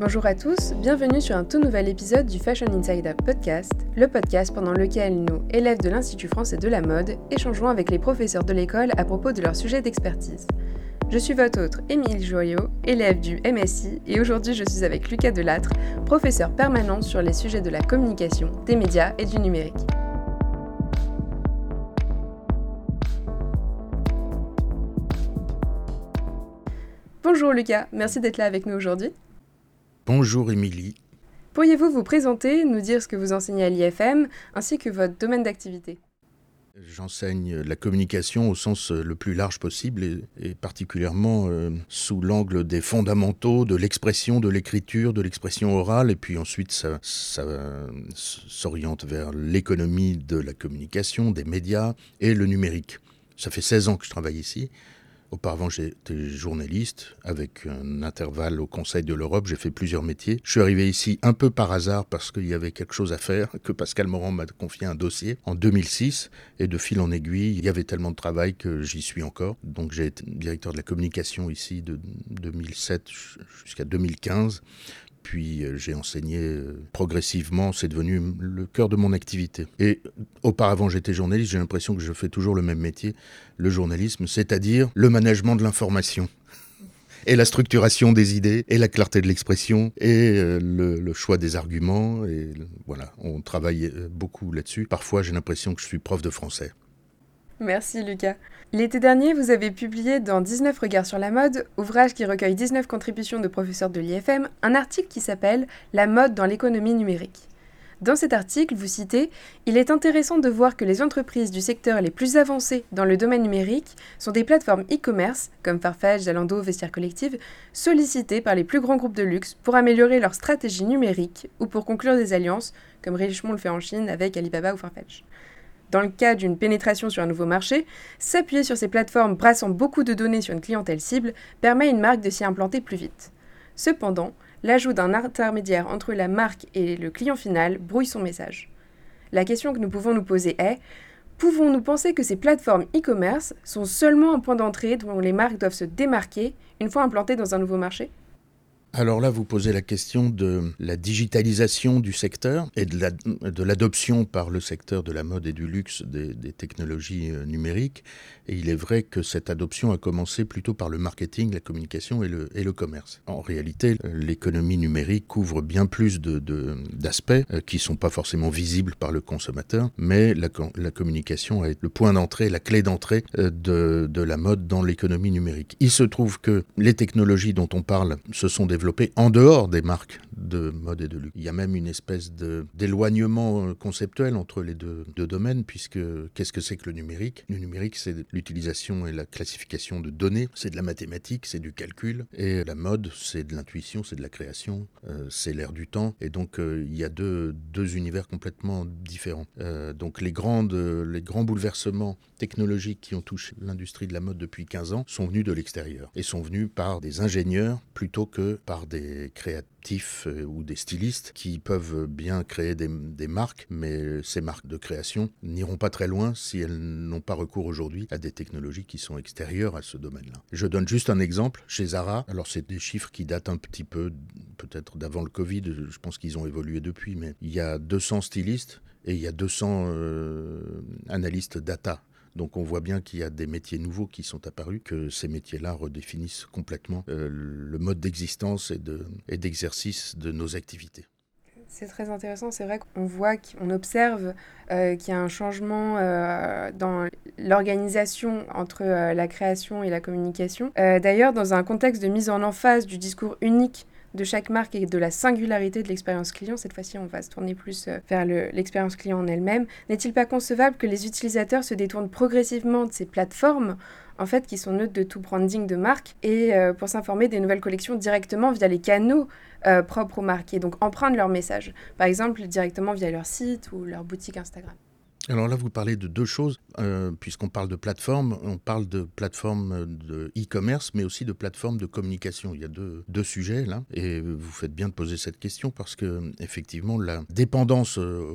Bonjour à tous, bienvenue sur un tout nouvel épisode du Fashion Insider Podcast, le podcast pendant lequel nous, élèves de l'Institut français de la mode, échangeons avec les professeurs de l'école à propos de leur sujet d'expertise. Je suis votre autre, Émile Joyot, élève du MSI, et aujourd'hui je suis avec Lucas Delattre, professeur permanent sur les sujets de la communication, des médias et du numérique. Bonjour Lucas, merci d'être là avec nous aujourd'hui. Bonjour Émilie. Pourriez-vous vous présenter, nous dire ce que vous enseignez à l'IFM, ainsi que votre domaine d'activité? J'enseigne la communication au sens euh, le plus large possible et, particulièrement euh, sous l'angle des fondamentaux de l'expression, de l'écriture, de l'expression orale. Et puis ensuite, ça, ça euh, s'oriente vers l'économie de la communication, des médias et le numérique. Ça fait 16 ans que je travaille ici. Auparavant, j'étais journaliste avec un intervalle au Conseil de l'Europe. J'ai fait plusieurs métiers. Je suis arrivé ici un peu par hasard parce qu'il y avait quelque chose à faire, que Pascal Morand m'a confié un dossier en 2006. Et de fil en aiguille, il y avait tellement de travail que j'y suis encore. Donc j'ai été directeur de la communication ici de 2007 jusqu'à 2015 puis euh, j'ai enseigné euh, progressivement, c'est devenu le cœur de mon activité. Et auparavant j'étais journaliste, j'ai l'impression que je fais toujours le même métier, le journalisme, c'est-à-dire le management de l'information. Et la structuration des idées, et la clarté de l'expression, et euh, le, choix des arguments. Et voilà, on travaille beaucoup là-dessus. Parfois, j'ai l'impression que je suis prof de français. Merci Lucas. L'été dernier, vous avez publié dans 19 regards sur la mode, ouvrage qui recueille 19 contributions de professeurs de l'IFM, un article qui s'appelle La mode dans l'économie numérique. Dans cet article, vous citez Il est intéressant de voir que les entreprises du secteur les plus avancées dans le domaine numérique sont des plateformes e-commerce, comme Farfetch, Zalando, Vestiaire Collective, sollicitées par les plus grands groupes de luxe pour améliorer leur stratégie numérique ou pour conclure des alliances, comme Richemont le fait en Chine avec Alibaba ou Farfetch dans le cas d'une pénétration sur un nouveau marché, s'appuyer sur ces plateformes brassant beaucoup de données sur une clientèle cible permet à une marque de s'y implanter plus vite. Cependant, l'ajout d'un intermédiaire entre la marque et le client final brouille son message. La question que nous pouvons nous poser est Pouvons-nous penser que ces plateformes e-commerce sont seulement un point d'entrée dont les marques doivent se démarquer une fois implantées dans un nouveau marché? Alors là, vous posez la question de la digitalisation du secteur et de l'adoption par le secteur de la mode et du luxe des, technologies euh, numériques. Et il est vrai que cette adoption a commencé plutôt par le marketing, la communication et le, commerce. En réalité, l'économie numérique couvre bien plus d'aspects euh, qui ne sont pas forcément visibles par le consommateur, mais la, la communication est le point d'entrée, la clé d'entrée euh, de, de la mode dans l'économie numérique. Il se trouve que les technologies dont on parle, ce sont des en dehors des marques de mode et de luxe. Il y a même une espèce d'éloignement euh, conceptuel entre les deux, domaines, puisque qu'est-ce que c'est que le numérique? Le numérique, c'est l'utilisation et la classification de données, c'est de la mathématique, c'est du calcul, et la mode, c'est de l'intuition, c'est de la création, euh, c'est l'air du temps, et donc euh, il y a deux, univers complètement différents. donc les, grandes, les grands bouleversements technologiques qui ont touché l'industrie de la mode depuis 15 ans sont venus de l'extérieur, et sont venus par des ingénieurs plutôt que par des créatifs euh, ou des stylistes qui peuvent bien créer des, marques, mais ces marques de création n'iront pas très loin si elles n'ont pas recours aujourd'hui à des technologies qui sont extérieures à ce domaine-là. Je donne juste un exemple. Chez Zara, alors c'est des chiffres qui datent un petit peu peut-être d'avant le Covid, je pense qu'ils ont évolué depuis, mais il y a 200 stylistes et il y a 200 euh, analystes data donc on voit bien qu'il y a des métiers nouveaux qui sont apparus, que ces métiers-là redéfinissent complètement euh, le mode d'existence et d'exercice de, nos activités. C'est très intéressant, c'est vrai qu'on voit, qu'on observe euh, qu'il y a un changement euh, dans l'organisation entre la création et la communication. D'ailleurs, dans un contexte de mise en emphase du discours unique de chaque marque et de la singularité de l'expérience client, cette fois-ci on va se tourner plus euh, vers l'expérience client en elle-même, n'est-il pas concevable que les utilisateurs se détournent progressivement de ces plateformes en fait, qui sont neutres de tout branding de marque, et euh, pour s'informer des nouvelles collections directement via les canaux euh, propres aux marques, et donc empruntent leur message, par exemple directement via leur site ou leur boutique Instagram? Alors là, vous parlez de deux choses, euh, puisqu'on parle de plateforme, on parle de plateforme de e-commerce, mais aussi de plateforme de communication. Il y a deux, deux, sujets là, et vous faites bien de poser cette question parce que effectivement, la dépendance euh,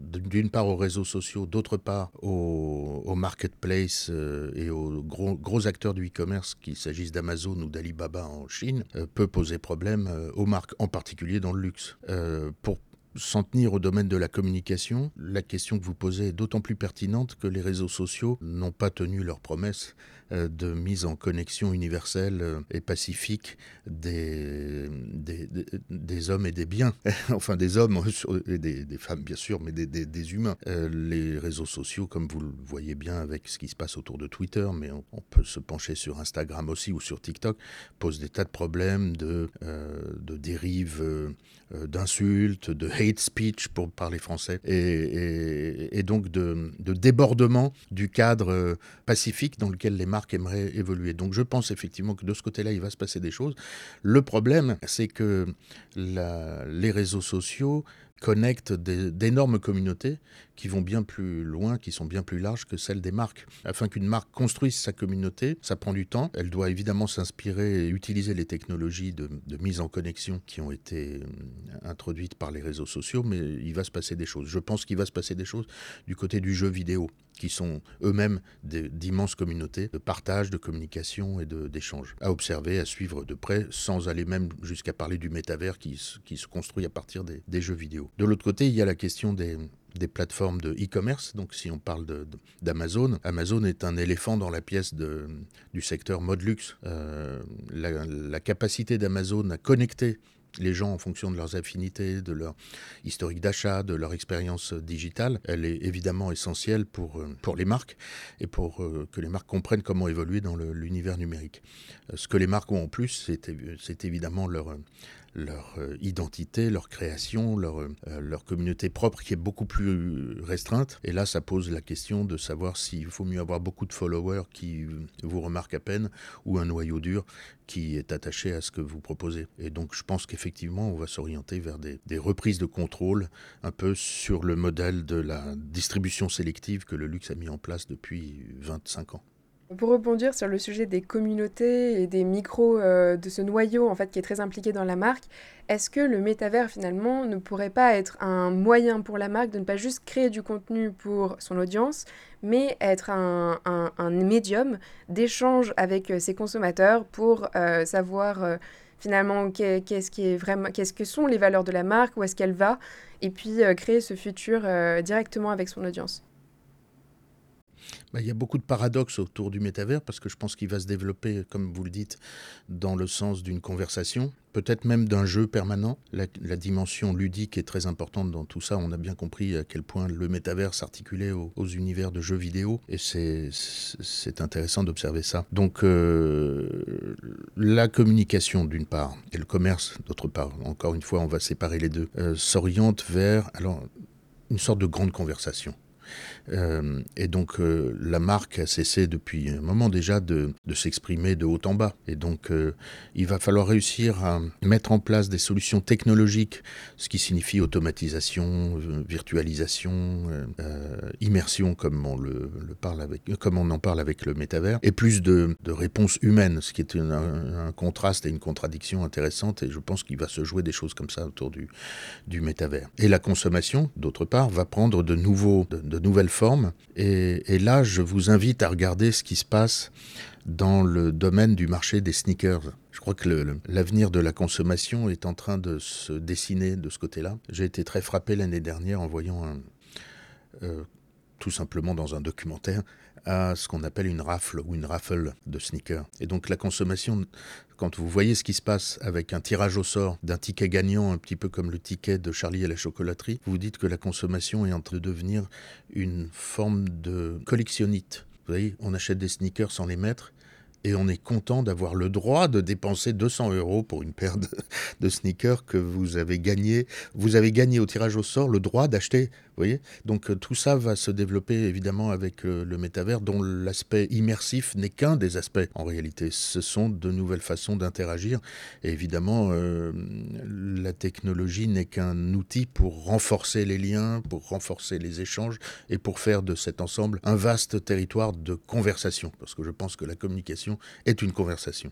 d'une part aux réseaux sociaux, d'autre part aux, marketplaces euh, et aux gros, acteurs du e-commerce, qu'il s'agisse d'Amazon ou d'Alibaba en Chine, peut poser problème aux marques, en particulier dans le luxe. pour s'en tenir au domaine de la communication, la question que vous posez est d'autant plus pertinente que les réseaux sociaux n'ont pas tenu leurs promesses de mise en connexion universelle euh, et pacifique des, des, hommes et des biens. enfin, des hommes et des, femmes, bien sûr, mais des, humains. Euh, les réseaux sociaux, comme vous le voyez bien avec ce qui se passe autour de Twitter, mais on, peut se pencher sur Instagram aussi ou sur TikTok, posent des tas de problèmes de, de dérives, d'insultes, de hate speech, pour parler français, et, et donc de, de débordement du cadre pacifique dans lequel les aimerait évoluer. Donc je pense effectivement que de ce côté-là, il va se passer des choses. Le problème, c'est que les réseaux sociaux connectent d'énormes communautés qui vont bien plus loin, qui sont bien plus larges que celles des marques. Afin qu'une marque construise sa communauté, ça prend du temps. Elle doit évidemment s'inspirer et utiliser les technologies de, mise en connexion qui ont été euh, introduites par les réseaux sociaux, mais il va se passer des choses. Je pense qu'il va se passer des choses du côté du jeu vidéo qui sont eux-mêmes d'immenses communautés de partage, de communication et d'échange. À observer, à suivre de près, sans aller même jusqu'à parler du métavers qui, se construit à partir des jeux vidéo. De l'autre côté, il y a la question des, plateformes de e-commerce. Donc si on parle d'Amazon, Amazon est un éléphant dans la pièce du secteur mode luxe. Euh, la, capacité d'Amazon à connecter les gens en fonction de leurs affinités, de leur historique d'achat, de leur expérience digitale, elle est évidemment essentielle pour, euh, les marques et pour euh, que les marques comprennent comment évoluer dans l'univers numérique. Ce que les marques ont en plus, c'est évidemment leur, leur euh, identité, leur création, leur, euh, leur communauté propre qui est beaucoup plus restreinte. Et là, ça pose la question de savoir s'il faut mieux avoir beaucoup de followers qui vous remarquent à peine ou un noyau dur qui est attaché à ce que vous proposez. Et donc, je pense qu'effectivement, on va s'orienter vers des, des reprises de contrôle un peu sur le modèle de la distribution sélective que le luxe a mis en place depuis 25 ans. Pour rebondir sur le sujet des communautés et des micros euh, de ce noyau en fait qui est très impliqué dans la marque, est-ce que le métavers finalement ne pourrait pas être un moyen pour la marque de ne pas juste créer du contenu pour son audience, mais être un, médium d'échange avec euh, ses consommateurs pour euh, savoir finalement qu'est-ce qui est vraiment, qu'est-ce que sont les valeurs de la marque, où est-ce qu'elle va, et puis créer ce futur directement avec son audience? Bah, il y a beaucoup de paradoxes autour du métavers parce que je pense qu'il va se développer, comme vous le dites, dans le sens d'une conversation, peut-être même d'un jeu permanent. La, dimension ludique est très importante dans tout ça. On a bien compris à quel point le métavers s'articulait aux, univers de jeux vidéo et c'est intéressant d'observer ça. Donc euh, la communication d'une part et le commerce d'autre part, encore une fois on va séparer les deux, euh, s'oriente vers alors, une sorte de grande conversation euh, et donc euh, la marque a cessé depuis un moment déjà de, s'exprimer de haut en bas. Et donc euh, il va falloir réussir à mettre en place des solutions technologiques, ce qui signifie automatisation, virtualisation, immersion comme on, en parle avec le métavers, et plus de, réponses humaines, ce qui est un, contraste et une contradiction intéressante. Et je pense qu'il va se jouer des choses comme ça autour du, métavers. Et la consommation, d'autre part, va prendre de, nouveaux, nouvelles forme. Et, là, je vous invite à regarder ce qui se passe dans le domaine du marché des sneakers. Je crois que l'avenir de la consommation est en train de se dessiner de ce côté-là. J'ai été très frappé l'année dernière en voyant euh, tout simplement dans un documentaire, à ce qu'on appelle une rafle ou une raffle de sneakers. Et donc la consommation, quand vous voyez ce qui se passe avec un tirage au sort d'un ticket gagnant, un petit peu comme le ticket de Charlie et la chocolaterie, vous dites que la consommation est en train de devenir une forme de collectionnite. Vous voyez, on achète des sneakers sans les mettre et on est content d'avoir le droit de dépenser 200 euros pour une paire de, sneakers que vous avez gagné. Vous avez gagné au tirage au sort le droit d'acheter voyez Donc euh, tout ça va se développer évidemment avec euh, le métavers dont l'aspect immersif n'est qu'un des aspects en réalité. Ce sont de nouvelles façons d'interagir et évidemment euh, la technologie n'est qu'un outil pour renforcer les liens, pour renforcer les échanges et pour faire de cet ensemble un vaste territoire de conversation parce que je pense que la communication est une conversation.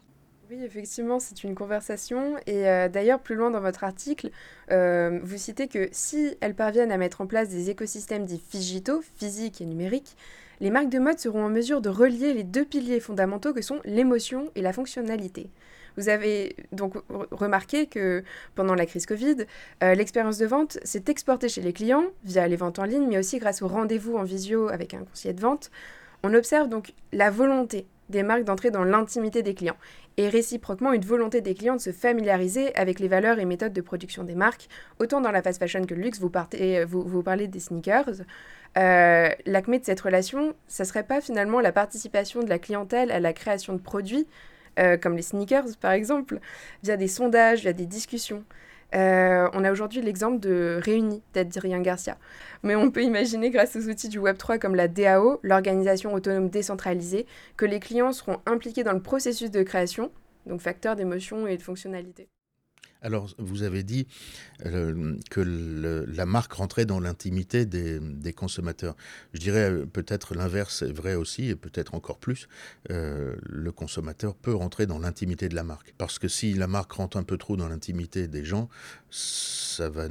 Oui, effectivement, c'est une conversation. Et euh, d'ailleurs, plus loin dans votre article, euh, vous citez que si elles parviennent à mettre en place des écosystèmes dits digitaux, physiques et numériques, les marques de mode seront en mesure de relier les deux piliers fondamentaux que sont l'émotion et la fonctionnalité. Vous avez donc remarqué que pendant la crise Covid, euh, l'expérience de vente s'est exportée chez les clients via les ventes en ligne, mais aussi grâce au rendez-vous en visio avec un conseiller de vente. On observe donc la volonté des marques d'entrer dans l'intimité des clients et réciproquement une volonté des clients de se familiariser avec les valeurs et méthodes de production des marques, autant dans la fast fashion que le luxe, vous, partez, vous, vous parlez des sneakers. Euh, L'acmé de cette relation, ça serait pas finalement la participation de la clientèle à la création de produits, euh, comme les sneakers par exemple, via des sondages, via des discussions. Euh, on a aujourd'hui l'exemple de Réuni d'Adrien Garcia. Mais on peut imaginer, grâce aux outils du Web3 comme la DAO, l'organisation autonome décentralisée, que les clients seront impliqués dans le processus de création, donc facteur d'émotion et de fonctionnalité. Alors, vous avez dit euh, que la marque rentrait dans l'intimité des, consommateurs. Je dirais euh, peut-être l'inverse est vrai aussi, et peut-être encore plus. Euh, le consommateur peut rentrer dans l'intimité de la marque. Parce que si la marque rentre un peu trop dans l'intimité des gens, ça va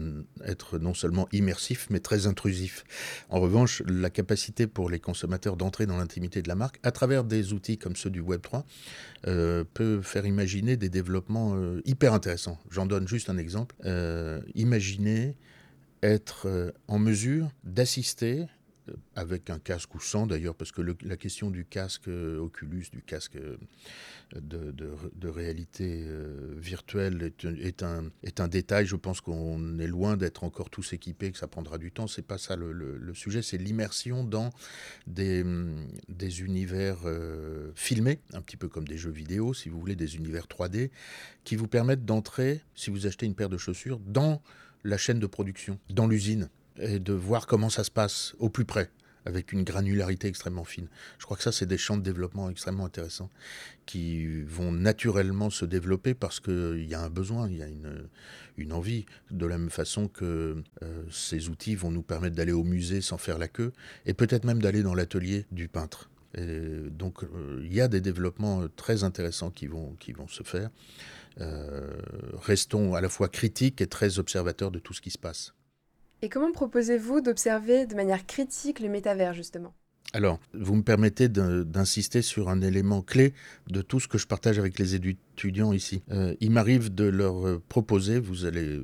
être non seulement immersif, mais très intrusif. En revanche, la capacité pour les consommateurs d'entrer dans l'intimité de la marque, à travers des outils comme ceux du Web3, peut faire imaginer des développements hyper intéressants donne juste un exemple. Euh, imaginez être euh, en mesure d'assister euh, avec un casque ou sans d'ailleurs, parce que la question du casque Oculus, du casque de, réalité virtuelle est, un, détail. Je pense qu'on est loin d'être encore tous équipés, que ça prendra du temps. C'est pas ça le, sujet, c'est l'immersion dans des, des univers filmés, un petit peu comme des jeux vidéo, si vous voulez, des univers 3D, qui vous permettent d'entrer, si vous achetez une paire de chaussures, dans la chaîne de production, dans l'usine, et de voir comment ça se passe au plus près avec une granularité extrêmement fine. Je crois que ça, c'est des champs de développement extrêmement intéressants qui vont naturellement se développer parce qu'il y a un besoin, il y a une, envie, de la même façon que euh, ces outils vont nous permettre d'aller au musée sans faire la queue et peut-être même d'aller dans l'atelier du peintre. Donc euh, il y a des développements très intéressants qui vont, qui vont se faire. Euh, restons à la fois critiques et très observateurs de tout ce qui se passe. Et comment proposez-vous d'observer de manière critique le métavers, justement? Alors, vous me permettez d'insister sur un élément clé de tout ce que je partage avec les étudiants ici. Euh, il m'arrive de leur proposer, vous allez euh,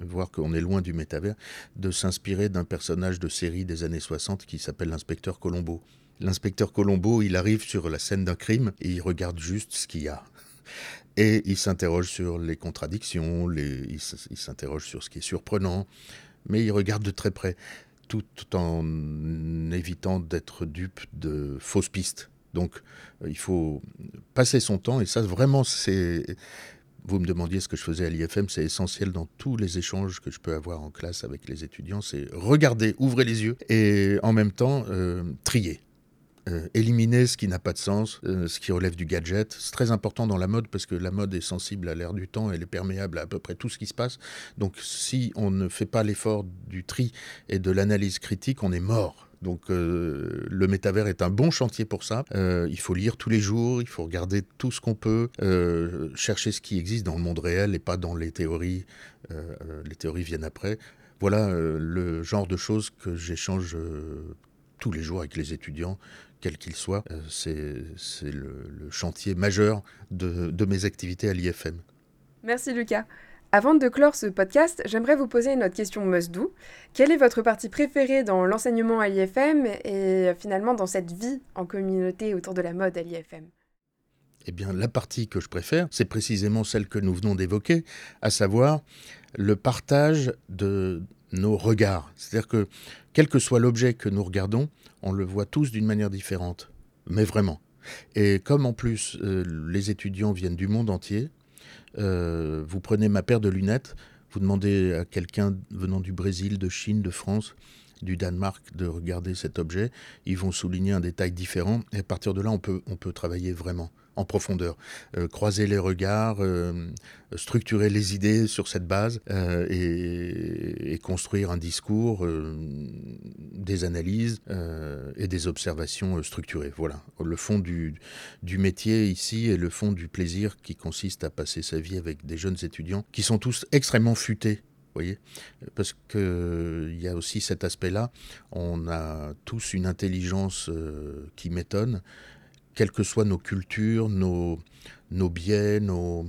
voir qu'on est loin du métavers, de s'inspirer d'un personnage de série des années 60 qui s'appelle l'inspecteur Colombo. L'inspecteur Colombo, il arrive sur la scène d'un crime et il regarde juste ce qu'il y a. Et il s'interroge sur les contradictions, il s'interroge sur ce qui est surprenant, mais il regarde de très près, tout, en évitant d'être dupe de fausses pistes. Donc euh, il faut passer son temps, et ça vraiment c'est... Vous me demandiez ce que je faisais à l'IFM, c'est essentiel dans tous les échanges que je peux avoir en classe avec les étudiants, c'est regarder, ouvrir les yeux, et en même temps euh, trier euh, éliminer ce qui n'a pas de sens, euh, ce qui relève du gadget. C'est très important dans la mode parce que la mode est sensible à l'air du temps, elle est perméable à à peu près tout ce qui se passe. Donc si on ne fait pas l'effort du tri et de l'analyse critique, on est mort. Donc euh, le métavers est un bon chantier pour ça. il faut lire tous les jours, il faut regarder tout ce qu'on peut, chercher ce qui existe dans le monde réel et pas dans les théories. les théories viennent après. Voilà le genre de choses que j'échange tous les jours avec les étudiants quel qu'il soit. Euh, c'est le, chantier majeur de, mes activités à l'IFM. Merci Lucas. Avant de clore ce podcast, j'aimerais vous poser une autre question must-do. Quelle est votre partie préférée dans l'enseignement à l'IFM et finalement dans cette vie en communauté autour de la mode à l'IFM eh bien, la partie que je préfère, c'est précisément celle que nous venons d'évoquer, à savoir le partage de nos regards. C'est-à-dire que, quel que soit l'objet que nous regardons, on le voit tous d'une manière différente, mais vraiment. Et comme en plus euh, les étudiants viennent du monde entier, euh, vous prenez ma paire de lunettes, vous demandez à quelqu'un venant du Brésil, de Chine, de France, du Danemark de regarder cet objet. Ils vont souligner un détail différent et à partir de là, on peut, on peut travailler vraiment en profondeur, euh, croiser les regards, euh, structurer les idées sur cette base euh, et, construire un discours, des analyses et des observations structurées. Voilà, le fond du, métier ici et le fond du plaisir qui consiste à passer sa vie avec des jeunes étudiants qui sont tous extrêmement futés voyez Parce qu'il y a aussi cet aspect-là. On a tous une intelligence qui m'étonne quelles que soient nos cultures, nos, nos biais, nos,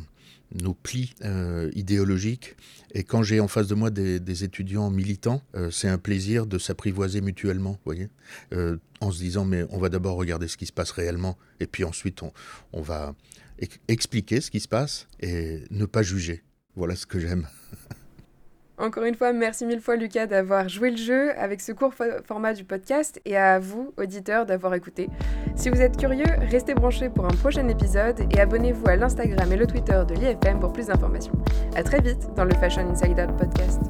nos plis euh, idéologiques. Et quand j'ai en face de moi des, étudiants militants, euh, c'est un plaisir de s'apprivoiser mutuellement, voyez, euh, en se disant mais on va d'abord regarder ce qui se passe réellement, et puis ensuite on, on va expliquer ce qui se passe et ne pas juger. Voilà ce que j'aime. Encore une fois, merci mille fois Lucas d'avoir joué le jeu avec ce court format du podcast et à vous, auditeurs, d'avoir écouté. Si vous êtes curieux, restez branchés pour un prochain épisode et abonnez-vous à l'Instagram et le Twitter de l'IFM pour plus d'informations. A très vite dans le Fashion Insider podcast.